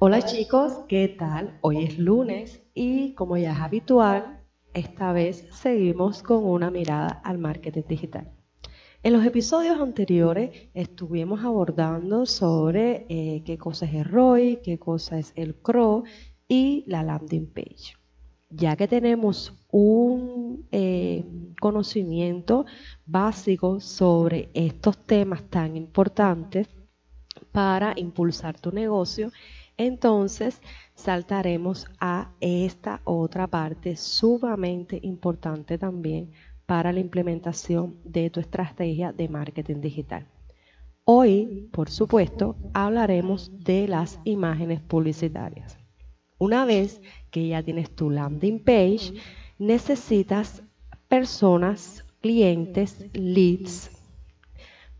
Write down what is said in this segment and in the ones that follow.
Hola chicos, ¿qué tal? Hoy es lunes y como ya es habitual, esta vez seguimos con una mirada al marketing digital. En los episodios anteriores estuvimos abordando sobre eh, qué cosa es el ROI, qué cosa es el CRO y la landing page. Ya que tenemos un eh, conocimiento básico sobre estos temas tan importantes para impulsar tu negocio, entonces saltaremos a esta otra parte sumamente importante también para la implementación de tu estrategia de marketing digital. Hoy, por supuesto, hablaremos de las imágenes publicitarias. Una vez que ya tienes tu landing page, necesitas personas, clientes, leads,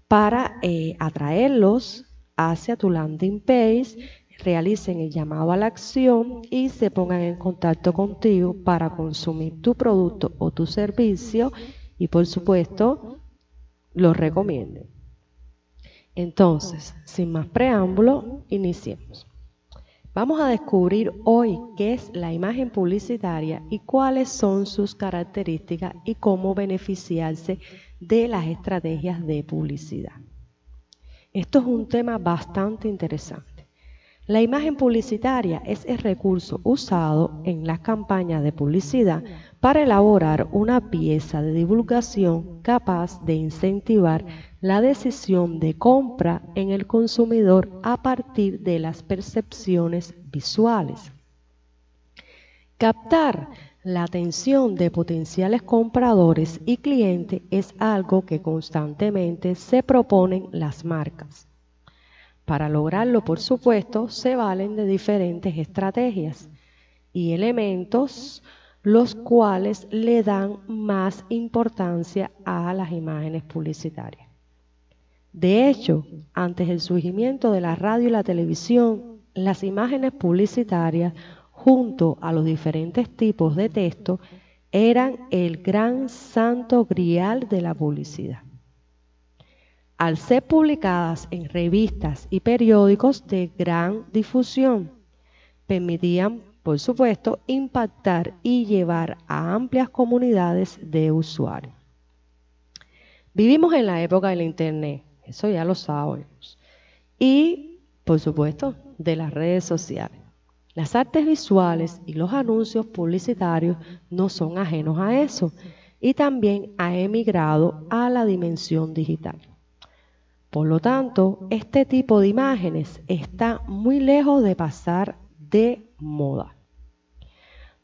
para eh, atraerlos hacia tu landing page, realicen el llamado a la acción y se pongan en contacto contigo para consumir tu producto o tu servicio y por supuesto lo recomienden. Entonces, sin más preámbulo, iniciemos. Vamos a descubrir hoy qué es la imagen publicitaria y cuáles son sus características y cómo beneficiarse de las estrategias de publicidad. Esto es un tema bastante interesante. La imagen publicitaria es el recurso usado en las campañas de publicidad para elaborar una pieza de divulgación capaz de incentivar la decisión de compra en el consumidor a partir de las percepciones visuales. Captar la atención de potenciales compradores y clientes es algo que constantemente se proponen las marcas. Para lograrlo, por supuesto, se valen de diferentes estrategias y elementos los cuales le dan más importancia a las imágenes publicitarias. De hecho, antes del surgimiento de la radio y la televisión, las imágenes publicitarias junto a los diferentes tipos de texto eran el gran santo grial de la publicidad. Al ser publicadas en revistas y periódicos de gran difusión, permitían, por supuesto, impactar y llevar a amplias comunidades de usuarios. Vivimos en la época del Internet, eso ya lo sabemos. Y, por supuesto, de las redes sociales. Las artes visuales y los anuncios publicitarios no son ajenos a eso y también ha emigrado a la dimensión digital. Por lo tanto, este tipo de imágenes está muy lejos de pasar de moda.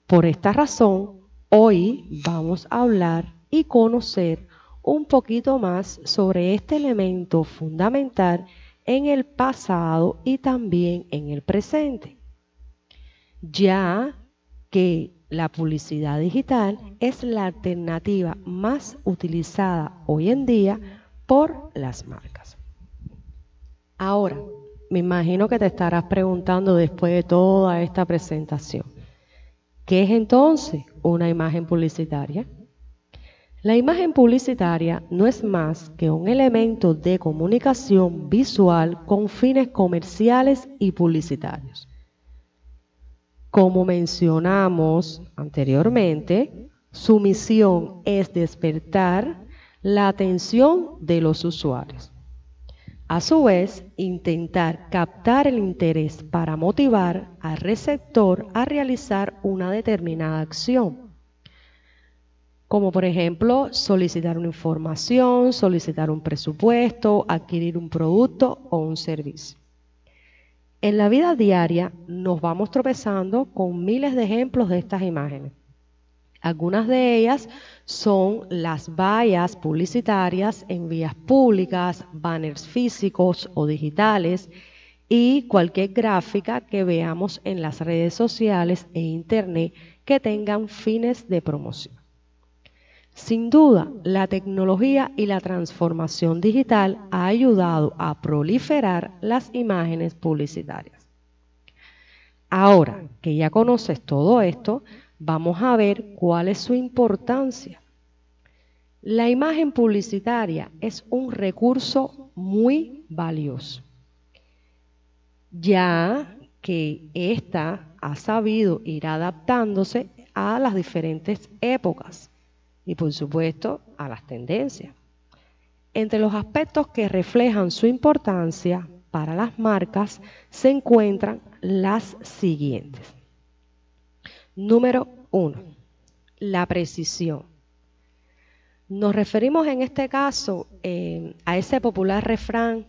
Por esta razón, hoy vamos a hablar y conocer un poquito más sobre este elemento fundamental en el pasado y también en el presente, ya que la publicidad digital es la alternativa más utilizada hoy en día por las marcas. Ahora, me imagino que te estarás preguntando después de toda esta presentación, ¿qué es entonces una imagen publicitaria? La imagen publicitaria no es más que un elemento de comunicación visual con fines comerciales y publicitarios. Como mencionamos anteriormente, su misión es despertar la atención de los usuarios. A su vez, intentar captar el interés para motivar al receptor a realizar una determinada acción como por ejemplo solicitar una información, solicitar un presupuesto, adquirir un producto o un servicio. En la vida diaria nos vamos tropezando con miles de ejemplos de estas imágenes. Algunas de ellas son las vallas publicitarias en vías públicas, banners físicos o digitales y cualquier gráfica que veamos en las redes sociales e internet que tengan fines de promoción. Sin duda, la tecnología y la transformación digital ha ayudado a proliferar las imágenes publicitarias. Ahora que ya conoces todo esto, vamos a ver cuál es su importancia. La imagen publicitaria es un recurso muy valioso, ya que ésta ha sabido ir adaptándose a las diferentes épocas y por supuesto a las tendencias. Entre los aspectos que reflejan su importancia para las marcas se encuentran las siguientes. Número uno, la precisión. Nos referimos en este caso eh, a ese popular refrán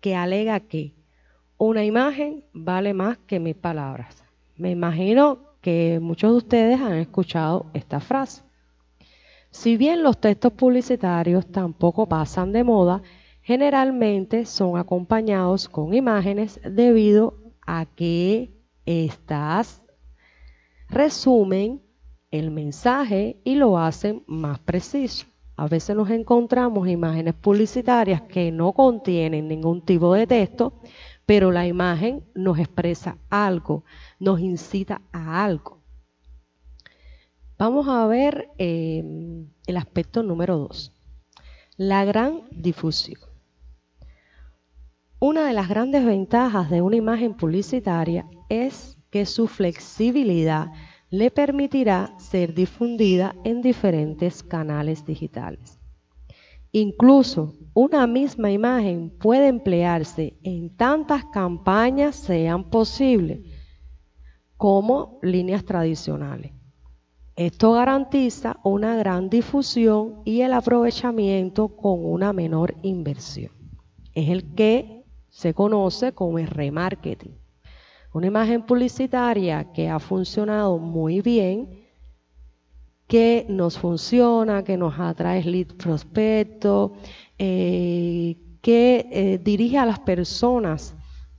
que alega que una imagen vale más que mil palabras. Me imagino que muchos de ustedes han escuchado esta frase. Si bien los textos publicitarios tampoco pasan de moda, generalmente son acompañados con imágenes debido a que estas resumen el mensaje y lo hacen más preciso. A veces nos encontramos imágenes publicitarias que no contienen ningún tipo de texto, pero la imagen nos expresa algo, nos incita a algo. Vamos a ver em, el aspecto número dos, la gran difusión. Una de las grandes ventajas de una imagen publicitaria es que su flexibilidad le permitirá ser difundida en diferentes canales digitales. Incluso una misma imagen puede emplearse en tantas campañas sean posibles como líneas tradicionales. Esto garantiza una gran difusión y el aprovechamiento con una menor inversión. Es el que se conoce como el remarketing. Una imagen publicitaria que ha funcionado muy bien, que nos funciona, que nos atrae lead prospecto, eh, que eh, dirige a las personas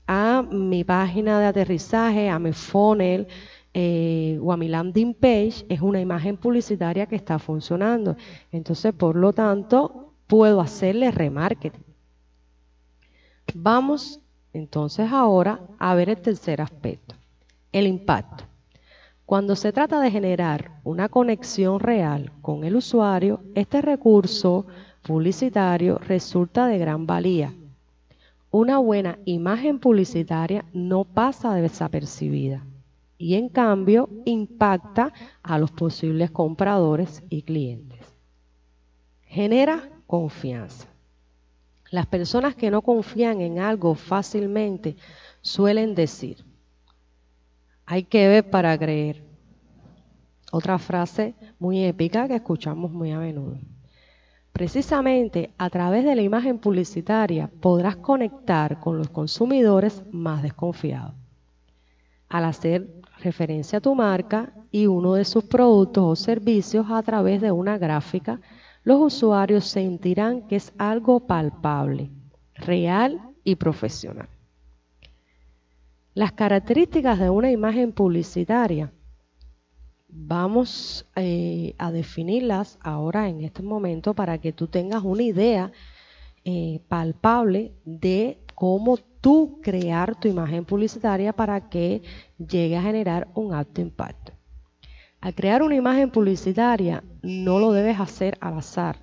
a mi página de aterrizaje, a mi funnel eh, o a mi landing page, es una imagen publicitaria que está funcionando. Entonces, por lo tanto, puedo hacerle remarketing. Vamos entonces ahora a ver el tercer aspecto, el impacto. Cuando se trata de generar una conexión real con el usuario, este recurso publicitario resulta de gran valía. Una buena imagen publicitaria no pasa desapercibida y en cambio impacta a los posibles compradores y clientes. Genera confianza. Las personas que no confían en algo fácilmente suelen decir, hay que ver para creer. Otra frase muy épica que escuchamos muy a menudo. Precisamente a través de la imagen publicitaria podrás conectar con los consumidores más desconfiados. Al hacer referencia a tu marca y uno de sus productos o servicios a través de una gráfica, los usuarios sentirán que es algo palpable, real y profesional. Las características de una imagen publicitaria, vamos eh, a definirlas ahora en este momento para que tú tengas una idea eh, palpable de cómo tú crear tu imagen publicitaria para que llegue a generar un alto impacto. Al crear una imagen publicitaria no lo debes hacer al azar.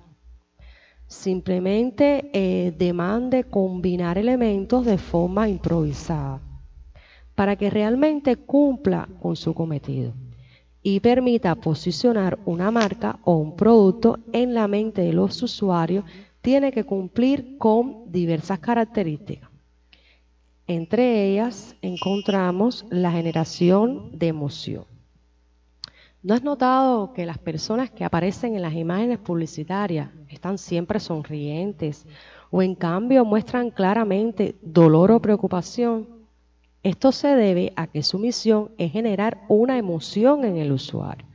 Simplemente eh, demande combinar elementos de forma improvisada para que realmente cumpla con su cometido y permita posicionar una marca o un producto en la mente de los usuarios, tiene que cumplir con diversas características. Entre ellas encontramos la generación de emoción. ¿No has notado que las personas que aparecen en las imágenes publicitarias están siempre sonrientes o en cambio muestran claramente dolor o preocupación? Esto se debe a que su misión es generar una emoción en el usuario.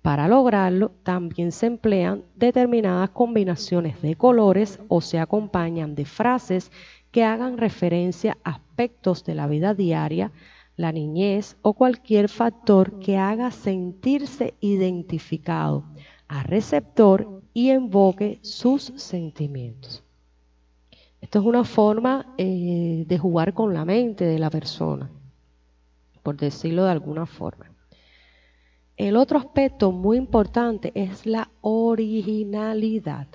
Para lograrlo, también se emplean determinadas combinaciones de colores o se acompañan de frases que hagan referencia a aspectos de la vida diaria, la niñez o cualquier factor que haga sentirse identificado a receptor y invoque sus sentimientos. Esto es una forma eh, de jugar con la mente de la persona, por decirlo de alguna forma. El otro aspecto muy importante es la originalidad.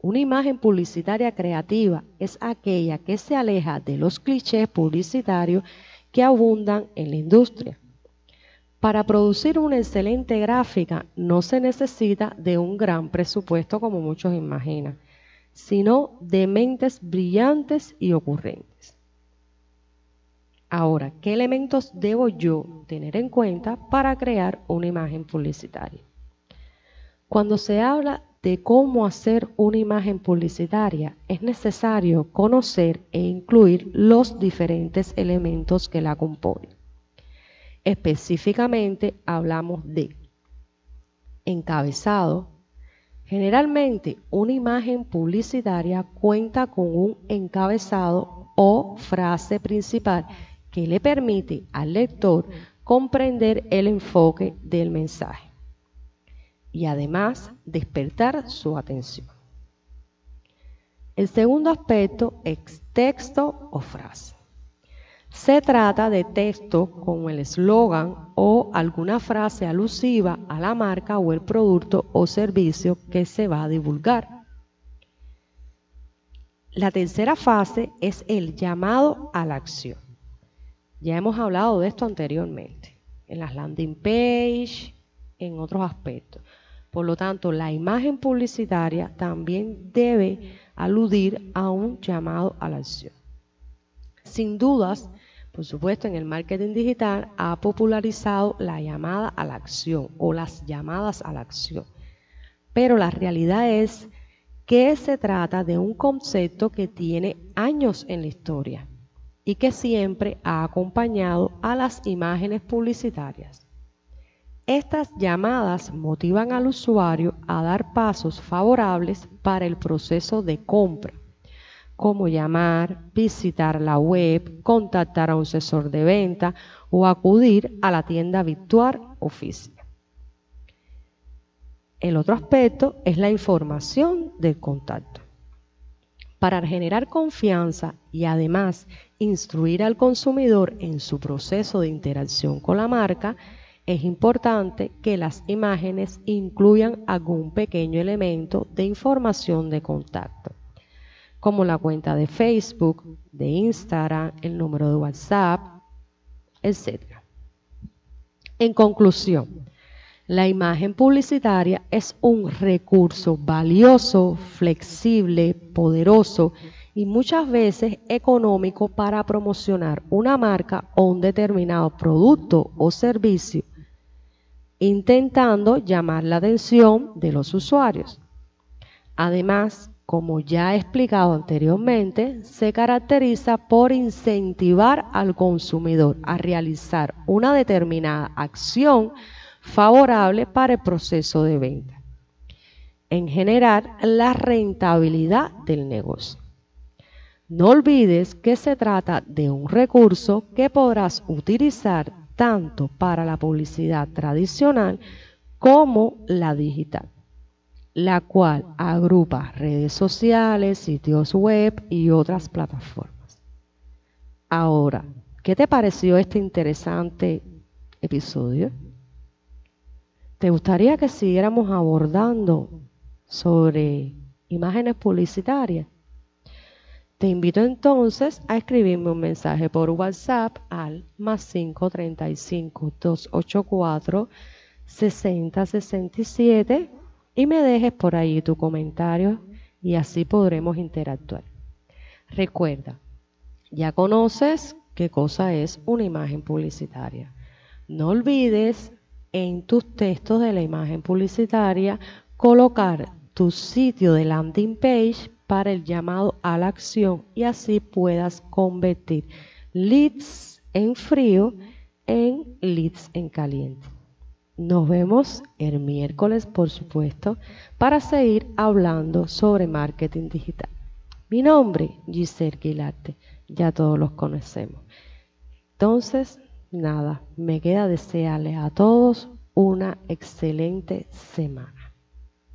Una imagen publicitaria creativa es aquella que se aleja de los clichés publicitarios que abundan en la industria. Para producir una excelente gráfica no se necesita de un gran presupuesto como muchos imaginan, sino de mentes brillantes y ocurrentes. Ahora, ¿qué elementos debo yo tener en cuenta para crear una imagen publicitaria? Cuando se habla de cómo hacer una imagen publicitaria, es necesario conocer e incluir los diferentes elementos que la componen. Específicamente hablamos de encabezado. Generalmente una imagen publicitaria cuenta con un encabezado o frase principal que le permite al lector comprender el enfoque del mensaje y además despertar su atención. El segundo aspecto es texto o frase. Se trata de texto con el eslogan o alguna frase alusiva a la marca o el producto o servicio que se va a divulgar. La tercera fase es el llamado a la acción. Ya hemos hablado de esto anteriormente, en las landing page, en otros aspectos. Por lo tanto, la imagen publicitaria también debe aludir a un llamado a la acción. Sin dudas, por supuesto, en el marketing digital ha popularizado la llamada a la acción o las llamadas a la acción. Pero la realidad es que se trata de un concepto que tiene años en la historia y que siempre ha acompañado a las imágenes publicitarias. Estas llamadas motivan al usuario a dar pasos favorables para el proceso de compra como llamar, visitar la web, contactar a un asesor de venta o acudir a la tienda virtual o física. El otro aspecto es la información del contacto. Para generar confianza y además instruir al consumidor en su proceso de interacción con la marca, es importante que las imágenes incluyan algún pequeño elemento de información de contacto como la cuenta de Facebook, de Instagram, el número de WhatsApp, etc. En conclusión, la imagen publicitaria es un recurso valioso, flexible, poderoso y muchas veces económico para promocionar una marca o un determinado producto o servicio, intentando llamar la atención de los usuarios. Además, como ya he explicado anteriormente, se caracteriza por incentivar al consumidor a realizar una determinada acción favorable para el proceso de venta, en generar la rentabilidad del negocio. No olvides que se trata de un recurso que podrás utilizar tanto para la publicidad tradicional como la digital la cual agrupa redes sociales, sitios web y otras plataformas. Ahora, ¿qué te pareció este interesante episodio? ¿Te gustaría que siguiéramos abordando sobre imágenes publicitarias? Te invito entonces a escribirme un mensaje por WhatsApp al más 535 284 6067 y me dejes por ahí tu comentario y así podremos interactuar. Recuerda, ya conoces qué cosa es una imagen publicitaria. No olvides en tus textos de la imagen publicitaria colocar tu sitio de landing page para el llamado a la acción y así puedas convertir leads en frío en leads en caliente. Nos vemos el miércoles, por supuesto, para seguir hablando sobre marketing digital. Mi nombre, Giselle Guilarte, ya todos los conocemos. Entonces, nada, me queda desearles a todos una excelente semana.